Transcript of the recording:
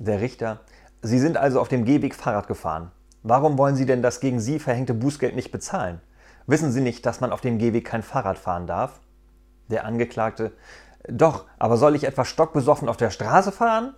Der Richter. Sie sind also auf dem Gehweg Fahrrad gefahren. Warum wollen Sie denn das gegen Sie verhängte Bußgeld nicht bezahlen? Wissen Sie nicht, dass man auf dem Gehweg kein Fahrrad fahren darf? Der Angeklagte. Doch, aber soll ich etwa stockbesoffen auf der Straße fahren?